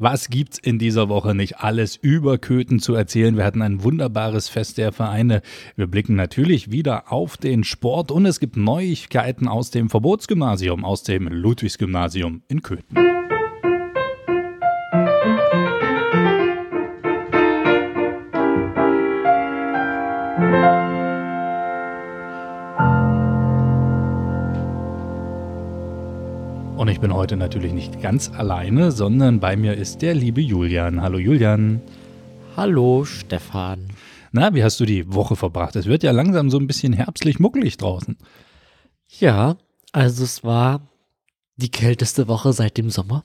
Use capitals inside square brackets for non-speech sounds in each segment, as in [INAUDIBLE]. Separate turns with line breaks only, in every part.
Was gibt's in dieser Woche nicht alles über Köthen zu erzählen? Wir hatten ein wunderbares Fest der Vereine. Wir blicken natürlich wieder auf den Sport und es gibt Neuigkeiten aus dem Verbotsgymnasium, aus dem Ludwigsgymnasium in Köthen. Heute natürlich nicht ganz alleine, sondern bei mir ist der liebe Julian. Hallo Julian.
Hallo Stefan.
Na, wie hast du die Woche verbracht? Es wird ja langsam so ein bisschen herbstlich muckelig draußen.
Ja, also es war die kälteste Woche seit dem Sommer.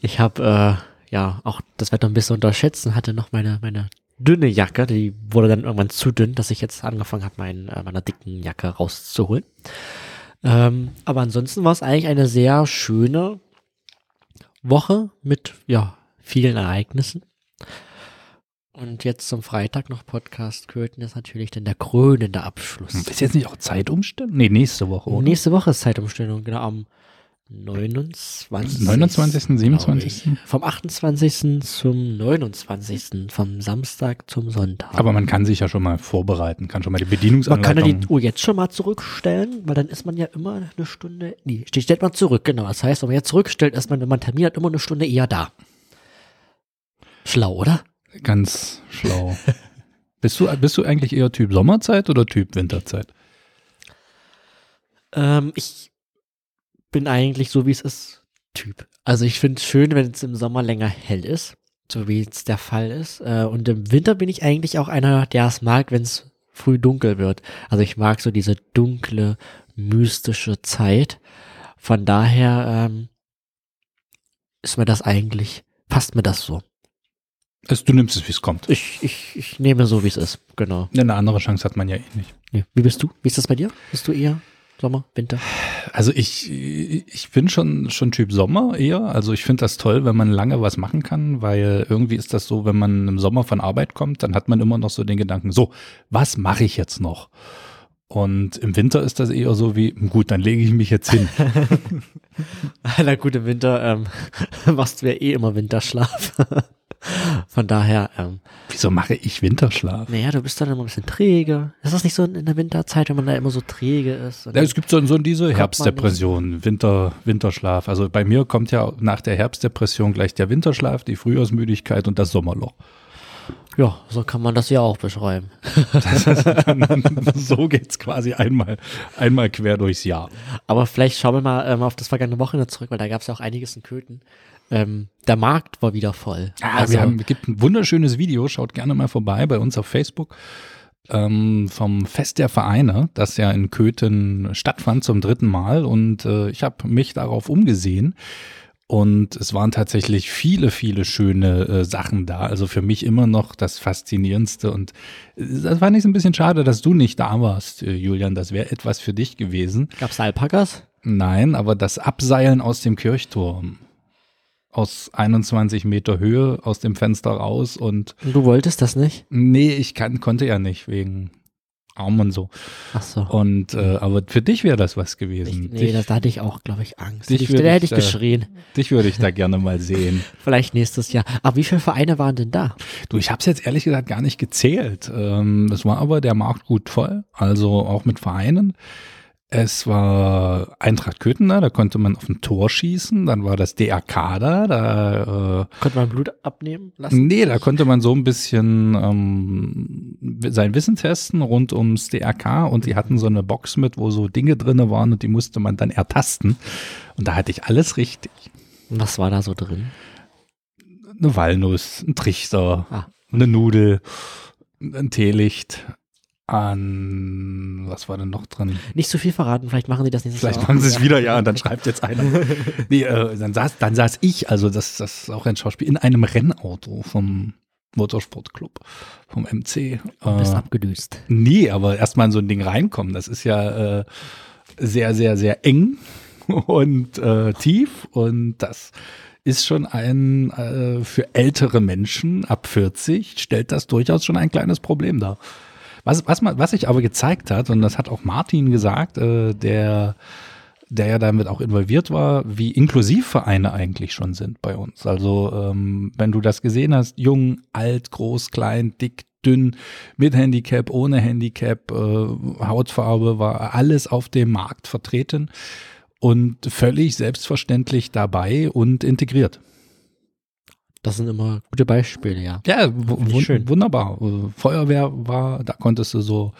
Ich habe äh, ja auch das Wetter ein bisschen unterschätzt und hatte noch meine, meine dünne Jacke, die wurde dann irgendwann zu dünn, dass ich jetzt angefangen habe, mein, äh, meine dicken Jacke rauszuholen. Ähm, aber ansonsten war es eigentlich eine sehr schöne Woche mit ja vielen Ereignissen. Und jetzt zum Freitag noch Podcast Köthen ist natürlich dann der krönende Abschluss.
Ist jetzt nicht auch Zeitumstellung? Nee, nächste Woche, oder?
Nächste Woche ist Zeitumstellung, genau am 29.
29., 27.?
Vom 28. zum 29. Vom Samstag zum Sonntag.
Aber man kann sich ja schon mal vorbereiten, kann schon mal die
man
Bedienungsanleitung...
kann ja die Uhr jetzt schon mal zurückstellen, weil dann ist man ja immer eine Stunde, nee, die stellt man zurück, genau. Das heißt, wenn man jetzt zurückstellt, ist man, wenn man Termin hat, immer eine Stunde eher da. Schlau, oder?
Ganz schlau. [LAUGHS] bist, du, bist du eigentlich eher Typ Sommerzeit oder Typ Winterzeit?
Ähm, ich bin eigentlich so, wie es ist, Typ. Also ich finde es schön, wenn es im Sommer länger hell ist, so wie es der Fall ist. Äh, und im Winter bin ich eigentlich auch einer, der es mag, wenn es früh dunkel wird. Also ich mag so diese dunkle, mystische Zeit. Von daher ähm, ist mir das eigentlich, passt mir das so.
Also du nimmst es, wie es kommt.
Ich, ich, ich nehme so, wie es ist, genau.
Eine andere Chance hat man ja eh nicht.
Ja. Wie bist du? Wie ist das bei dir? Bist du eher Sommer, Winter?
Also ich, ich bin schon, schon Typ Sommer eher. Also ich finde das toll, wenn man lange was machen kann, weil irgendwie ist das so, wenn man im Sommer von Arbeit kommt, dann hat man immer noch so den Gedanken, so, was mache ich jetzt noch? Und im Winter ist das eher so wie, gut, dann lege ich mich jetzt hin. [LAUGHS]
Na gut, im Winter ähm, [LAUGHS] machst du ja eh immer Winterschlaf. [LAUGHS] Von daher, ähm,
Wieso mache ich Winterschlaf?
naja, du bist dann immer ein bisschen träge. Ist das nicht so in der Winterzeit, wenn man da immer so träge ist?
Ja, es gibt so, so diese Herbstdepression, Winter, Winterschlaf. Also bei mir kommt ja nach der Herbstdepression gleich der Winterschlaf, die Frühjahrsmüdigkeit und das Sommerloch.
Ja, so kann man das ja auch beschreiben. [LAUGHS]
so geht's quasi einmal, einmal quer durchs Jahr.
Aber vielleicht schauen wir mal ähm, auf das vergangene Wochenende zurück, weil da gab es ja auch einiges in Köthen. Ähm, der Markt war wieder voll.
Ah, wir haben, es gibt ein wunderschönes Video, schaut gerne mal vorbei bei uns auf Facebook ähm, vom Fest der Vereine, das ja in Köthen stattfand zum dritten Mal und äh, ich habe mich darauf umgesehen und es waren tatsächlich viele, viele schöne äh, Sachen da. Also für mich immer noch das Faszinierendste und äh, das fand ich so ein bisschen schade, dass du nicht da warst, äh, Julian. Das wäre etwas für dich gewesen.
Gab's da Alpakas?
Nein, aber das Abseilen aus dem Kirchturm. Aus 21 Meter Höhe, aus dem Fenster raus und
Und du wolltest das nicht?
nee, ich kann, konnte ja nicht, wegen Arm und so.
Ach so.
Und äh, aber für dich wäre das was
Ich,
gewesen.
nee,
dich,
das, da hatte ich auch, glaube ich, Angst.
dich
Ich,
würde
da hätte
ich,
ich
äh,
geschrien.
dich würde ich da gerne mal sehen. [LAUGHS]
Vielleicht nächstes Jahr. Aber wie viele Vereine waren denn da?
Du, ich habe es jetzt ehrlich gesagt gar nicht gezählt. Ähm, es war aber der Markt gut voll, also auch mit Vereinen. Es war Eintracht Köthen da, da konnte man auf ein Tor schießen. Dann war das DRK da, da äh,
Konnte man Blut abnehmen lassen?
Nee, da konnte man so ein bisschen ähm, sein Wissen testen rund ums DRK und die hatten so eine Box mit, wo so Dinge drinne waren und die musste man dann ertasten. Und da hatte ich alles richtig.
Und Was war da so drin?
Eine Walnuss, ein Trichter,
Ah.
eine Nudel, ein Teelicht, an was war denn noch drin?
Nicht zu viel verraten, vielleicht machen die das nächstes
Vielleicht
Jahr.
machen sie es wieder, ja, und [LAUGHS] dann schreibt jetzt einer. nee, äh, dann, saß, dann saß ich, also das, das ist auch ein Schauspiel, in einem Rennauto vom Motorsportclub, vom MC.
Du bist
Äh,
abgedüst.
nee, aber erstmal in so ein Ding reinkommen, das ist ja äh, sehr, sehr, sehr eng [LAUGHS] und äh, tief und das ist schon ein, äh, für ältere Menschen ab 40 stellt das durchaus schon ein kleines Problem dar. Was, was, was sich aber gezeigt hat, und das hat auch Martin gesagt, äh, der der ja damit auch involviert war, wie inklusiv Vereine eigentlich schon sind bei uns. Also ähm, wenn du das gesehen hast, jung, alt, groß, klein, dick, dünn, mit Handicap, ohne Handicap, äh, Hautfarbe, war alles auf dem Markt vertreten und völlig selbstverständlich dabei und integriert.
Das sind immer gute Beispiele, ja.
Ja, wun wunderbar. Feuerwehr war, da konntest du so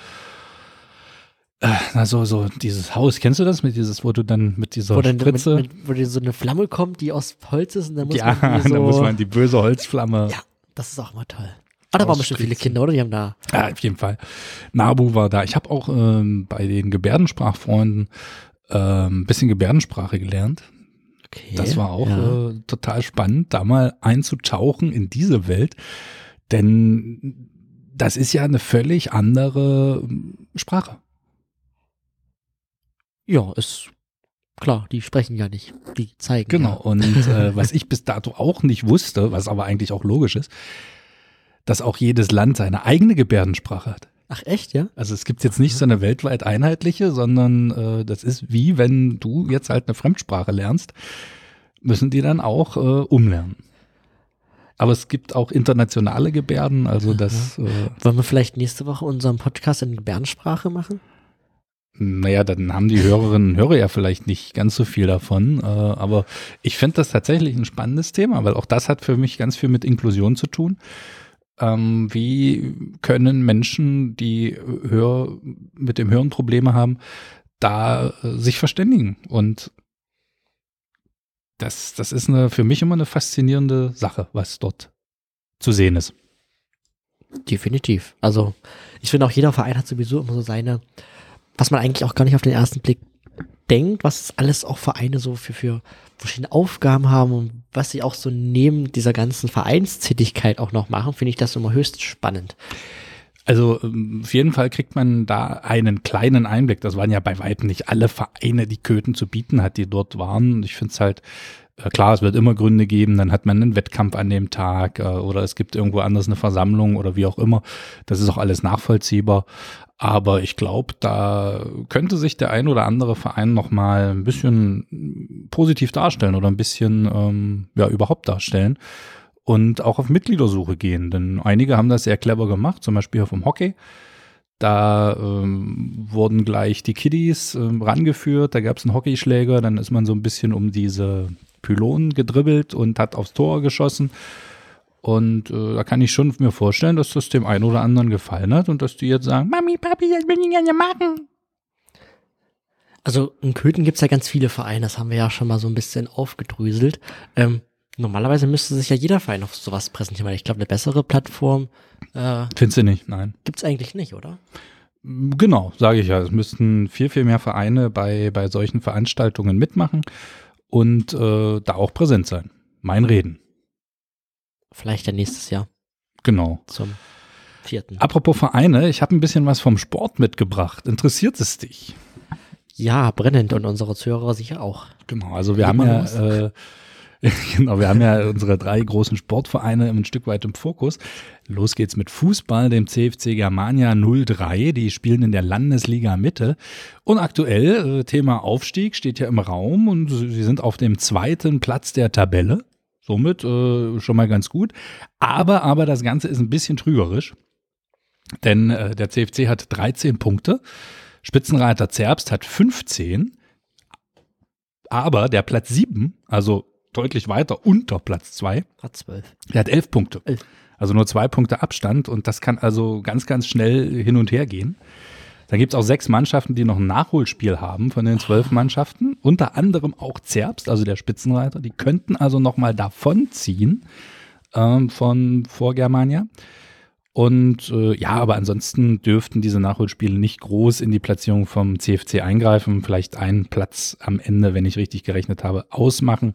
äh, so, so dieses Haus, kennst du das mit dieses, wo du dann mit dieser
wo dann
Spritze.
Mit, mit, wo dir so eine Flamme kommt, die aus Holz ist und dann muss
ja,
man die [LAUGHS] so,
muss man die böse Holzflamme.
Ja, das ist auch mal toll. Ah, da waren bestimmt viele Kinder, oder? Die haben da.
Ja, auf jeden Fall. Nabu war da. Ich habe auch ähm, bei den Gebärdensprachfreunden ein ähm, bisschen Gebärdensprache gelernt. Okay, das war auch ja. äh, total spannend, da mal einzutauchen in diese Welt. Denn das ist ja eine völlig andere ähm, Sprache.
Ja, ist klar, die sprechen ja nicht, die zeigen.
Genau,
ja.
und äh, [LAUGHS] was ich bis dato auch nicht wusste, was aber eigentlich auch logisch ist, dass auch jedes Land seine eigene Gebärdensprache hat.
Ach echt, ja?
Also es gibt jetzt nicht so eine weltweit einheitliche, sondern äh, das ist wie wenn du jetzt halt eine Fremdsprache lernst, müssen die dann auch äh, umlernen. Aber es gibt auch internationale Gebärden, also das. Äh,
Wollen wir vielleicht nächste Woche unseren Podcast in Gebärdensprache machen?
Naja, dann haben die Hörerinnen und Hörer ja vielleicht nicht ganz so viel davon. Äh, aber ich finde das tatsächlich ein spannendes Thema, weil auch das hat für mich ganz viel mit Inklusion zu tun. Ähm, wie können Menschen, die Hör, mit dem Hören Probleme haben, da äh, sich verständigen? Und das, das ist eine, für mich immer eine faszinierende Sache, was dort zu sehen ist.
Definitiv. Also ich finde auch jeder Verein hat sowieso immer so seine was man eigentlich auch gar nicht auf den ersten Blick denkt, was alles auch Vereine so für, für verschiedene Aufgaben haben und was sie auch so neben dieser ganzen Vereinstätigkeit auch noch machen, finde ich das immer höchst spannend.
Also ähm, auf jeden Fall kriegt man da einen kleinen Einblick. Das waren ja bei weitem nicht alle Vereine, die Köthen zu bieten hat, die dort waren. Ich finde es halt äh, klar, es wird immer Gründe geben, dann hat man einen Wettkampf an dem Tag äh, oder es gibt irgendwo anders eine Versammlung oder wie auch immer. Das ist auch alles nachvollziehbar. Aber ich glaube, da könnte sich der ein oder andere Verein noch mal ein bisschen positiv darstellen oder ein bisschen ähm, ja überhaupt darstellen und auch auf Mitgliedersuche gehen. Denn einige haben das sehr clever gemacht, zum Beispiel hier vom Hockey. Da ähm, wurden gleich die Kiddies ähm, rangeführt, da gab es einen Hockeyschläger, dann ist man so ein bisschen um diese Pylonen gedribbelt und hat aufs Tor geschossen. Und äh, da kann ich schon mir vorstellen, dass das dem einen oder anderen gefallen hat und dass die jetzt sagen, Mami, Papi, das will ich gerne machen.
Also in Köthen gibt es ja ganz viele Vereine, das haben wir ja schon mal so ein bisschen aufgedröselt. Ähm, normalerweise müsste sich ja jeder Verein auf sowas präsentieren, weil ich glaube, eine bessere Plattform
äh, Findest du nicht, nein.
Gibt es eigentlich nicht, oder?
Genau, sage ich ja. Es müssten viel, viel mehr Vereine bei, bei solchen Veranstaltungen mitmachen und äh, da auch präsent sein. Mein Reden.
Vielleicht ja nächstes Jahr.
Genau.
Zum vierten.
Apropos Vereine, ich habe ein bisschen was vom Sport mitgebracht. Interessiert es dich?
Ja, brennend und unsere Zuhörer sicher auch.
Genau, also wir haben ja, [LAUGHS] genau, wir haben ja unsere drei großen Sportvereine ein Stück weit im Fokus. Los geht's mit Fußball, dem CFC Germania 03. Die spielen in der Landesliga Mitte. Und aktuell, äh, Thema Aufstieg steht ja im Raum und sie sind auf dem zweiten Platz der Tabelle. Somit äh, schon mal ganz gut. Aber, aber das Ganze ist ein bisschen trügerisch. Denn äh, der CFC hat 13 Punkte. Spitzenreiter Zerbst hat 15. Aber der Platz 7, also deutlich weiter unter Platz 2,
hat 12.
Der hat 11 Punkte. 11. Also nur zwei Punkte Abstand. Und das kann also ganz, ganz schnell hin und her gehen. Dann gibt es auch sechs Mannschaften, die noch ein Nachholspiel haben von den zwölf Mannschaften. Unter anderem auch Zerbst, also der Spitzenreiter. Die könnten also noch mal davonziehen ähm, von vor Germania. Und äh, ja, aber ansonsten dürften diese Nachholspiele nicht groß in die Platzierung vom CFC eingreifen. Vielleicht einen Platz am Ende, wenn ich richtig gerechnet habe, ausmachen.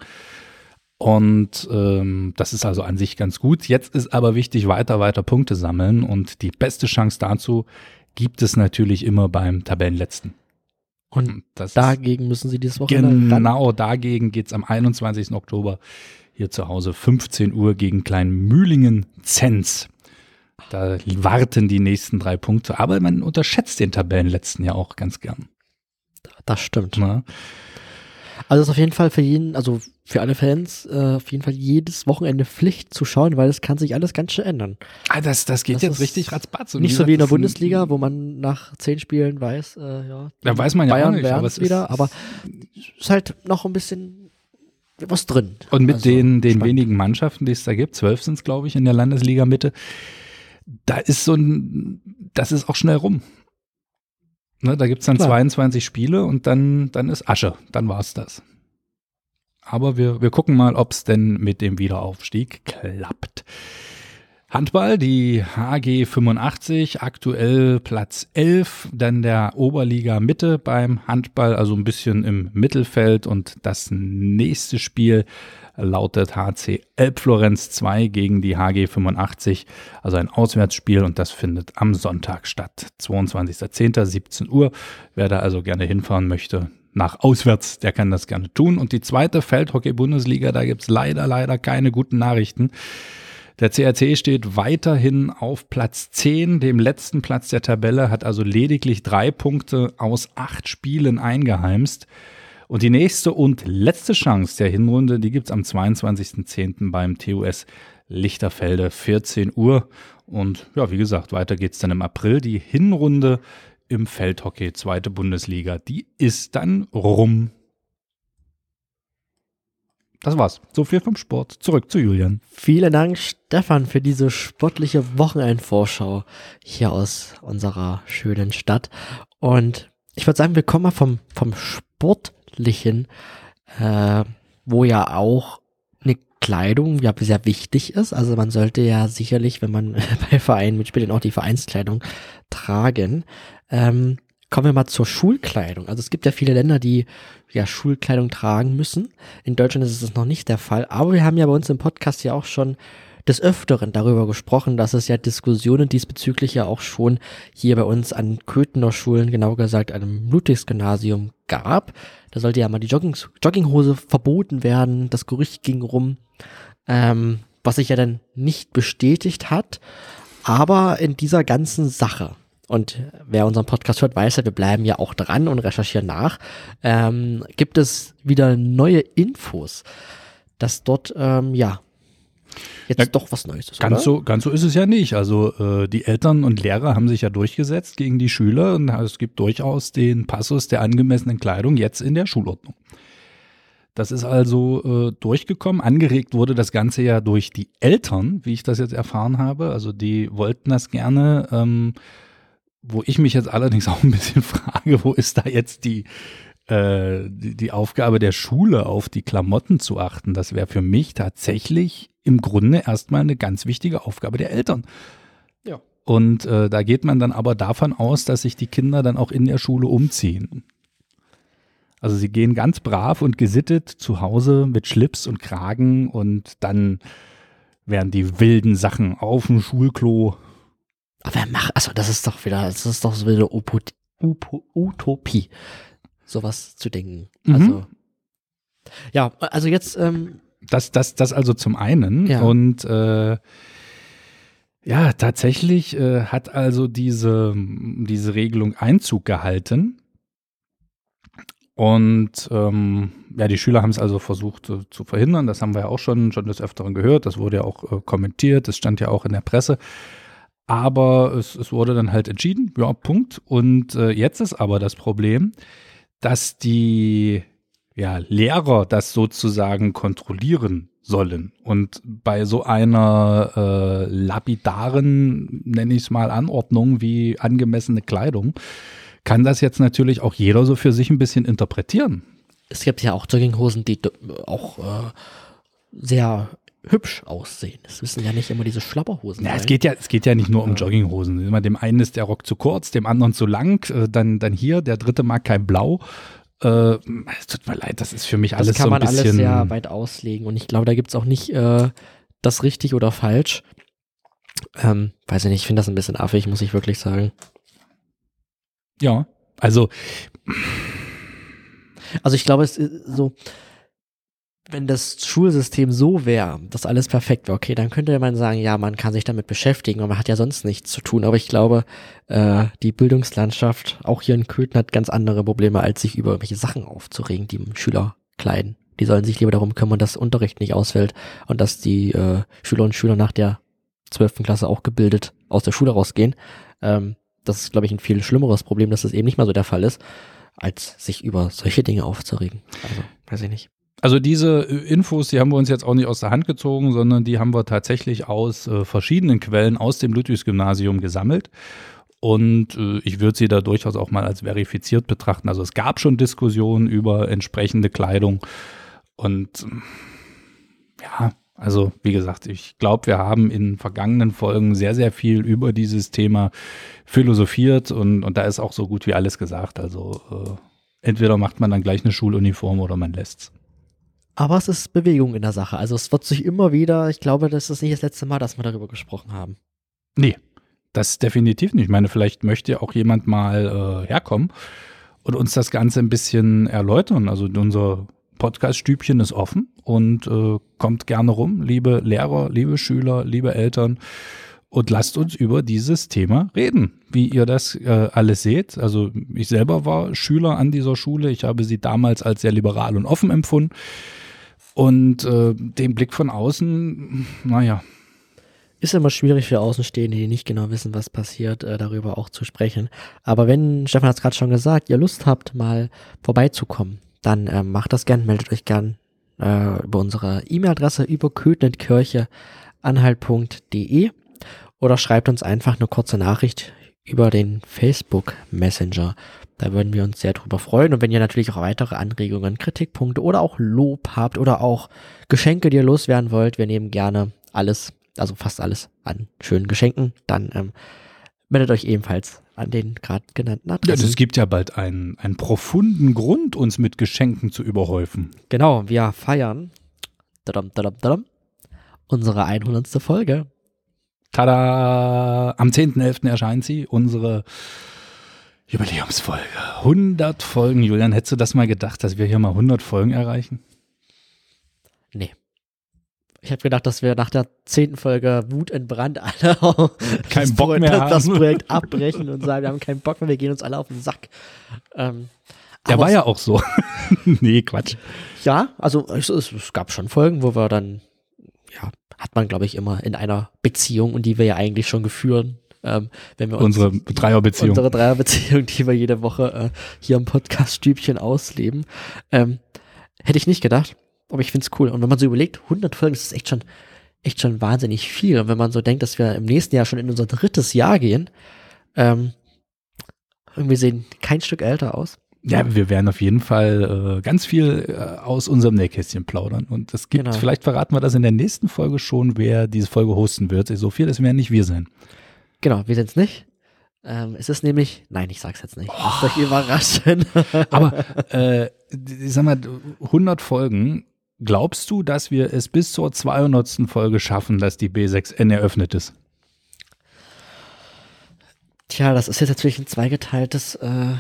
Und ähm, das ist also an sich ganz gut. Jetzt ist aber wichtig, weiter, weiter Punkte sammeln. Und die beste Chance dazu gibt es natürlich immer beim Tabellenletzten.
Und das dagegen müssen Sie dieses Wochenende
Genau, ran? dagegen geht's am 21. Oktober hier zu Hause 15 Uhr gegen Kleinmühlingen-Zenz. Da warten die nächsten drei Punkte. Aber man unterschätzt den Tabellenletzten ja auch ganz gern.
Das stimmt.
Ne?
Also es ist auf jeden Fall für jeden, also für alle Fans, äh, auf jeden Fall jedes Wochenende Pflicht zu schauen, weil es kann sich alles ganz schön ändern.
Ah, das, das geht
Das
jetzt richtig ratzbatz. Und
Nicht so wie in der Bundesliga, wo man nach zehn Spielen weiß, äh, ja,
Da weiß man ja
Bayern
auch nicht, aber
werden es wieder,
ist,
aber es ist halt noch ein bisschen was drin.
Und mit
Also,
den, den
spannend.
wenigen Mannschaften, die es da gibt, zwölf sind es, glaube ich, in der Landesliga Mitte, da ist so ein, das ist auch schnell rum. Ne, da gibt's dann
Klar.
22 Spiele und dann, dann ist Asche. Dann war's das. Aber wir, wir gucken mal, ob's denn mit dem Wiederaufstieg klappt. Handball, die HG 85, aktuell Platz 11, dann der Oberliga Mitte beim Handball, also ein bisschen im Mittelfeld und das nächste Spiel lautet HC Elbflorenz 2 gegen die HG 85, also ein Auswärtsspiel und das findet am Sonntag statt, 22.10. 17 Uhr. Wer da also gerne hinfahren möchte, nach auswärts, der kann das gerne tun. Und die zweite Feldhockey-Bundesliga, da gibt's leider, leider keine guten Nachrichten. Der CRC steht weiterhin auf Platz 10, dem letzten Platz der Tabelle, hat also lediglich drei Punkte aus acht Spielen eingeheimst. Und die nächste und letzte Chance der Hinrunde, die gibt's am 22.10. beim TUS Lichterfelde, 14 Uhr. Und ja, wie gesagt, weiter geht's dann im April. Die Hinrunde im Feldhockey, zweite Bundesliga, die ist dann rum. Das war's. So viel vom Sport. Zurück zu Julian.
Vielen Dank, Stefan, für diese sportliche Wochenendvorschau hier aus unserer schönen Stadt. Und ich würde sagen, wir kommen mal vom, vom Sportlichen, äh, wo ja auch eine Kleidung ja sehr wichtig ist. Also man sollte ja sicherlich, wenn man [LAUGHS] bei Vereinen mitspielt, auch die Vereinskleidung tragen. Ähm, kommen wir mal zur Schulkleidung. Also es gibt ja viele Länder, die ja Schulkleidung tragen müssen. In Deutschland ist es noch nicht der Fall. Aber wir haben ja bei uns im Podcast ja auch schon des Öfteren darüber gesprochen, dass es ja Diskussionen diesbezüglich ja auch schon hier bei uns an Köthener Schulen, genau gesagt einem Ludwigsgymnasium gab. Da sollte ja mal die Jogging Jogginghose verboten werden. Das Gerücht ging rum, ähm, was sich ja dann nicht bestätigt hat. Aber in dieser ganzen Sache, und wer unseren Podcast hört, weiß ja, wir bleiben ja auch dran und recherchieren nach, ähm, gibt es wieder neue Infos, dass dort, ähm, ja, jetzt
Ja,
doch was Neues.
Ganz
oder?
so, ganz so ist es ja nicht. Also äh, die Eltern und Lehrer haben sich ja durchgesetzt gegen die Schüler und es gibt durchaus den Passus der angemessenen Kleidung jetzt in der Schulordnung. Das ist also äh, durchgekommen. Angeregt wurde das Ganze ja durch die Eltern, wie ich das jetzt erfahren habe. Also die wollten das gerne. Ähm, wo ich mich jetzt allerdings auch ein bisschen [LAUGHS] frage, wo ist da jetzt die, äh, die, die Aufgabe der Schule, auf die Klamotten zu achten? Das wäre für mich tatsächlich im Grunde erstmal eine ganz wichtige Aufgabe der Eltern.
Ja.
Und äh, da geht man dann aber davon aus, dass sich die Kinder dann auch in der Schule umziehen. Also sie gehen ganz brav und gesittet zu Hause mit Schlips und Kragen und dann werden die wilden Sachen auf dem Schulklo
Aber wer macht, also das ist doch wieder, das ist doch so wieder Upo, Upo, Utopie, sowas zu denken.
Mhm.
Also, ja, also jetzt, ähm,
Das, das, das also zum einen.
Ja.
Und äh, ja, tatsächlich äh, hat also diese, diese Regelung Einzug gehalten. Und ähm, ja, die Schüler haben es also versucht äh, zu verhindern. Das haben wir ja auch schon, schon des Öfteren gehört. Das wurde ja auch äh, kommentiert. Das stand ja auch in der Presse. Aber es, es wurde dann halt entschieden. Ja, Punkt. Und äh, jetzt ist aber das Problem, dass die ja, Lehrer das sozusagen kontrollieren sollen. Und bei so einer äh, lapidaren, nenne ich es mal, Anordnung wie angemessene Kleidung, kann das jetzt natürlich auch jeder so für sich ein bisschen interpretieren.
es gibt ja auch Jogginghosen, die auch äh, sehr hübsch aussehen. Es müssen ja nicht immer diese Schlapperhosen
Ja,
sein.
es geht ja, es geht ja nicht nur um Jogginghosen. Immer dem einen ist der Rock zu kurz, dem anderen zu lang, äh, dann, dann hier, der dritte mag kein Blau. Äh, es tut mir leid, das ist für mich
das
alles
kann
so ein
man alles
bisschen.
sehr weit auslegen und ich glaube, da gibt's auch nicht äh, das richtig oder falsch. Ähm, weiß ich nicht, ich finde das ein bisschen affig, muss ich wirklich sagen.
ja, also
Also ich glaube, es ist so, wenn das Schulsystem so wäre, dass alles perfekt wäre, okay, dann könnte man sagen, ja, man kann sich damit beschäftigen, weil man hat ja sonst nichts zu tun. Aber ich glaube, äh, die Bildungslandschaft, auch hier in Köthen, hat ganz andere Probleme, als sich über irgendwelche Sachen aufzuregen, die Schüler kleiden. Die sollen sich lieber darum kümmern, dass Unterricht nicht ausfällt und dass die äh, Schüler und Schüler nach der zwölften Klasse auch gebildet aus der Schule rausgehen. Ähm, das ist, glaube ich, ein viel schlimmeres Problem, dass das eben nicht mal so der Fall ist, als sich über solche Dinge aufzuregen. Also, weiß ich nicht.
Also diese äh, Infos, die haben wir uns jetzt auch nicht aus der Hand gezogen, sondern die haben wir tatsächlich aus äh, verschiedenen Quellen aus dem Ludwigsgymnasium gesammelt. Und äh, ich würde sie da durchaus auch mal als verifiziert betrachten. Also es gab schon Diskussionen über entsprechende Kleidung. Und ja, also wie gesagt, ich glaube, wir haben in vergangenen Folgen sehr, sehr viel über dieses Thema philosophiert und, und da ist auch so gut wie alles gesagt. Also äh, entweder macht man dann gleich eine Schuluniform oder man lässt's.
Aber es ist Bewegung in der Sache. Also es wird sich immer wieder, ich glaube, das ist nicht das letzte Mal, dass wir darüber gesprochen haben.
Nee, das definitiv nicht. Ich meine, vielleicht möchte auch jemand mal äh, herkommen und uns das Ganze ein bisschen erläutern. Also unser Podcast-Stübchen ist offen und äh, kommt gerne rum, liebe Lehrer, liebe Schüler, liebe Eltern. Und lasst uns über dieses Thema reden, wie ihr das äh, alles seht. Also ich selber war Schüler an dieser Schule. Ich habe sie damals als sehr liberal und offen empfunden. Und äh, den Blick von außen, naja.
Ist immer schwierig für Außenstehende, die nicht genau wissen, was passiert, äh, darüber auch zu sprechen. Aber wenn, Stefan hat es gerade schon gesagt, ihr Lust habt, mal vorbeizukommen, dann äh, macht das gern, meldet euch gern äh, über unsere E-Mail-Adresse über köthentkirche.anhalt.de oder schreibt uns einfach eine kurze Nachricht über den Facebook Messenger. Da würden wir uns sehr drüber freuen. Und wenn ihr natürlich auch weitere Anregungen, Kritikpunkte oder auch Lob habt oder auch Geschenke, die ihr loswerden wollt, wir nehmen gerne alles, also fast alles an schönen Geschenken, dann ähm, meldet euch ebenfalls an den gerade genannten
Adressen. Ja, es gibt ja bald einen, einen profunden Grund, uns mit Geschenken zu überhäufen.
Genau, wir feiern dadam, dadam, dadam, unsere 100. Folge.
Tada! Am 10.11. erscheint sie, unsere Jubiläumsfolge. 100 Folgen, Julian. Hättest du das mal gedacht, dass wir hier mal 100 Folgen erreichen?
Nee. Ich habe gedacht, dass wir nach der zehnten Folge Wut in Brand alle
keinen Bock mehr
das,
haben.
das Projekt abbrechen und sagen, wir haben keinen Bock mehr, wir gehen uns alle auf den Sack. Ähm,
Der war ja auch so. [LAUGHS] nee, Quatsch.
Ja, also es, es, gab schon Folgen, wo wir dann, ja, hat man, glaube ich, immer in einer Beziehung und die wir ja eigentlich schon geführt ähm, wenn wir
unsere Dreierbeziehung,
unsere Dreierbeziehung, die wir jede Woche äh, hier im Podcast-Stübchen ausleben, ähm, hätte ich nicht gedacht. Aber ich finde es cool. Und wenn man so überlegt, 100 Folgen, das ist echt schon, echt schon wahnsinnig viel. Und wenn man so denkt, dass wir im nächsten Jahr schon in unser drittes Jahr gehen, ähm, irgendwie sehen kein Stück älter aus.
Ja, wir werden auf jeden Fall äh, ganz viel äh, aus unserem Nähkästchen plaudern. Und es gibt, genau. vielleicht verraten wir das in der nächsten Folge schon, wer diese Folge hosten wird. So viel, das werden nicht wir sein.
Genau, wir sind es nicht. Ähm, es ist nämlich, nein, ich sag's jetzt nicht. Oh. Lasst euch überraschen. [LAUGHS]
Aber, äh, ich sag mal, 100 Folgen. Glaubst du, dass wir es bis zur 200. Folge schaffen, dass die B6N eröffnet ist?
Tja, das ist jetzt natürlich ein zweigeteiltes äh,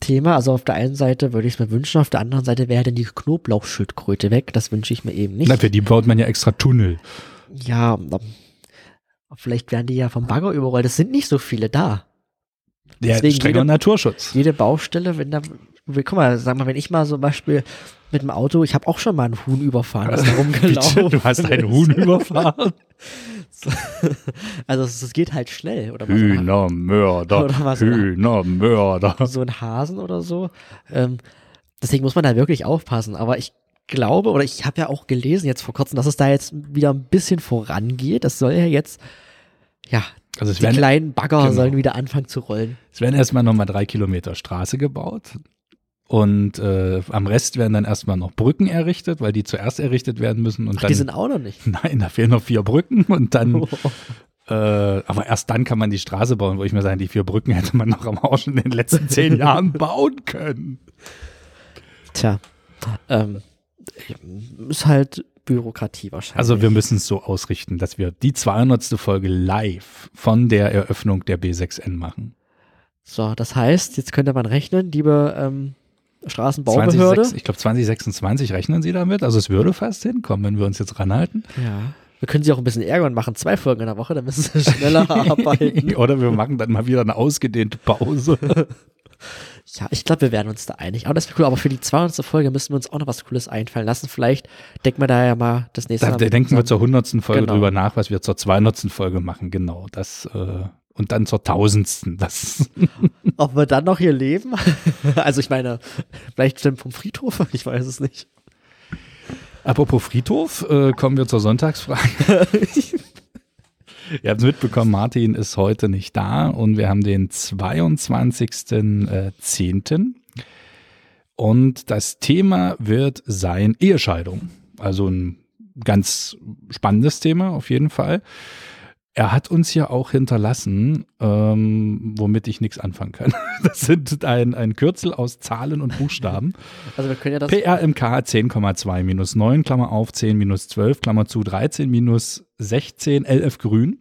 Thema. Also auf der einen Seite würde ich es mir wünschen, auf der anderen Seite wäre dann die Knoblauchschildkröte weg. Das wünsche ich mir eben nicht.
Na, für die baut man ja extra Tunnel.
Ja, Vielleicht werden die ja vom Bagger überrollt. Es sind nicht so viele da.
Der Deswegen strenger jede, Naturschutz.
Jede Baustelle, wenn da, guck mal, sag mal, wenn ich mal zum Beispiel mit dem Auto, ich habe auch schon mal einen Huhn überfahren, ist da [LAUGHS] rumgelaufen.
du hast einen Huhn [LAUGHS] überfahren?
also es, geht halt schnell. Oder
Hühnermörder, oder was Hühnermörder.
So ein Hasen oder so. Ähm, deswegen muss man da wirklich aufpassen. Aber ich glaube, oder ich habe ja auch gelesen jetzt vor kurzem, dass es da jetzt wieder ein bisschen vorangeht. Das soll ja jetzt, ja, also die werden, kleinen Bagger genau. sollen wieder anfangen zu rollen.
Es werden erstmal nochmal drei Kilometer Straße gebaut. Und äh, am Rest werden dann erstmal noch Brücken errichtet, weil die zuerst errichtet werden müssen. Und
Ach,
dann,
die sind auch noch nicht. [LAUGHS]
Nein, da fehlen noch vier Brücken und dann, oh. äh, aber erst dann kann man die Straße bauen, wo ich mir sage, die vier Brücken hätte man noch am Arsch in den letzten zehn [LAUGHS] Jahren bauen können.
Tja, ähm, ist halt Bürokratie wahrscheinlich.
Also wir müssen es so ausrichten, dass wir die 200. Folge live von der Eröffnung der B6N machen.
So, das heißt, jetzt könnte man rechnen, liebe ähm, Straßenbaubehörde.
20, ich glaube 2026 rechnen sie damit. Also es würde fast hinkommen, wenn wir uns jetzt ranhalten.
Ja. Wir können sie auch ein bisschen ärgern und machen zwei Folgen in der Woche, dann müssen sie schneller [LAUGHS] arbeiten.
Oder wir machen dann mal wieder eine ausgedehnte Pause. [LAUGHS]
Ja, ich glaube, wir werden uns da einig. Aber das wäre cool. Aber für die 200. Folge müssen wir uns auch noch was Cooles einfallen lassen. Vielleicht denken wir da ja mal das nächste
Da,
Mal.
da denken wir zur 100. Folge
Genau.
drüber nach, was wir zur 200. Folge machen. Genau, das äh, und dann zur 1000. Das [LAUGHS]
Ob wir dann noch hier leben? [LAUGHS] also ich meine, vielleicht stimmt vom Friedhof. [LAUGHS] Ich weiß es nicht.
Apropos Friedhof, äh, kommen wir zur Sonntagsfrage. [LAUGHS] Ihr habt es mitbekommen, Martin ist heute nicht da und wir haben den 22.10. Und das Thema wird sein Ehescheidung. Also ein ganz spannendes Thema auf jeden Fall. Er hat uns ja auch hinterlassen, ähm, womit ich nichts anfangen kann. [LAUGHS] Das sind ein, ein Kürzel aus Zahlen und Buchstaben. [LAUGHS]
Also wir können ja das.
PRMK 10,2 minus 9, Klammer auf, 10 minus 12, Klammer zu, 13 minus 16, LF grün.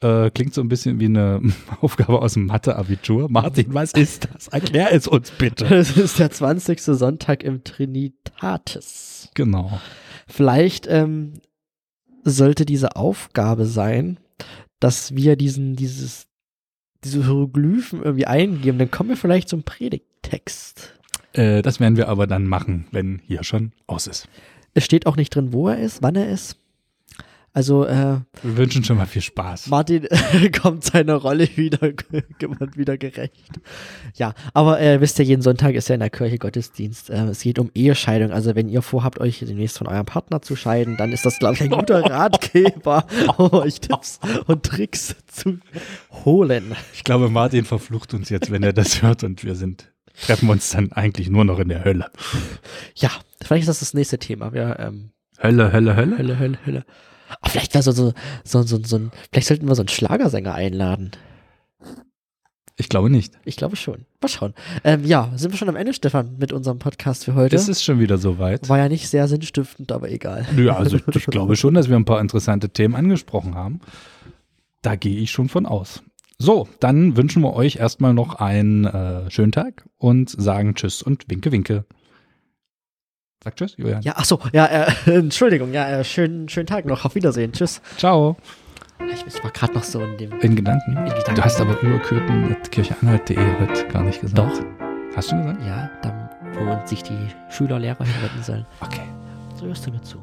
Äh, klingt so ein bisschen wie eine [LAUGHS] Aufgabe aus dem Mathe-Abitur. Martin, was ist das? Erklär es uns bitte.
Das ist der 20. Sonntag im Trinitatis.
Genau.
Vielleicht ähm, sollte diese Aufgabe sein, dass wir diesen, dieses, diese Hieroglyphen irgendwie eingeben. Dann kommen wir vielleicht zum Predigttext.
Äh, das werden wir aber dann machen, wenn hier schon aus ist.
Es steht auch nicht drin, wo er ist, wann er ist. Also äh,
Wir wünschen schon mal viel Spaß.
Martin [LAUGHS] kommt seiner Rolle wieder, [LAUGHS] wieder gerecht. Ja, aber äh, wisst ihr, jeden Sonntag ist ja in der Kirche Gottesdienst. Äh, es geht um Ehescheidung. Also wenn ihr vorhabt, euch demnächst von eurem Partner zu scheiden, dann ist das, glaube ich, ein guter [LAUGHS] Ratgeber, um euch Tipps und Tricks zu holen.
Ich glaube, Martin verflucht uns jetzt, wenn er das hört und wir sind, treffen uns dann eigentlich nur noch in der Hölle.
Ja, vielleicht ist das das nächste Thema. Wir, ähm,
Hölle, Hölle, Hölle?
Hölle, Hölle, Hölle. Aber vielleicht wäre so, so, so, so, so ein, vielleicht sollten wir so einen Schlagersänger einladen.
Ich glaube nicht.
Ich glaube schon. Mal schauen. Ähm, ja, sind wir schon am Ende, Stefan, mit unserem Podcast für heute?
Das ist schon wieder soweit.
War ja nicht sehr sinnstiftend, aber egal.
Ja, also ich, ich glaube schon, dass wir ein paar interessante Themen angesprochen haben. Da gehe ich schon von aus. So, dann wünschen wir euch erstmal noch einen äh, schönen Tag und sagen Tschüss und Winke, Winke. Sag Tschüss, Julian.
Ja, ach so, ja, äh, [LAUGHS] Entschuldigung, ja, äh, schönen, schönen Tag noch. Auf Wiedersehen. Tschüss.
Ciao.
Ich, war gerade noch so in dem.
In Gedanken.
In Gedanken.
Du hast aber überkürten mit kircheanhalt.de heute gar nicht gesagt.
Doch.
Hast du gesagt?
Ja, dann, wo sich die Schüler, Lehrer hinwenden sollen.
Okay.
So hörst du mir zu.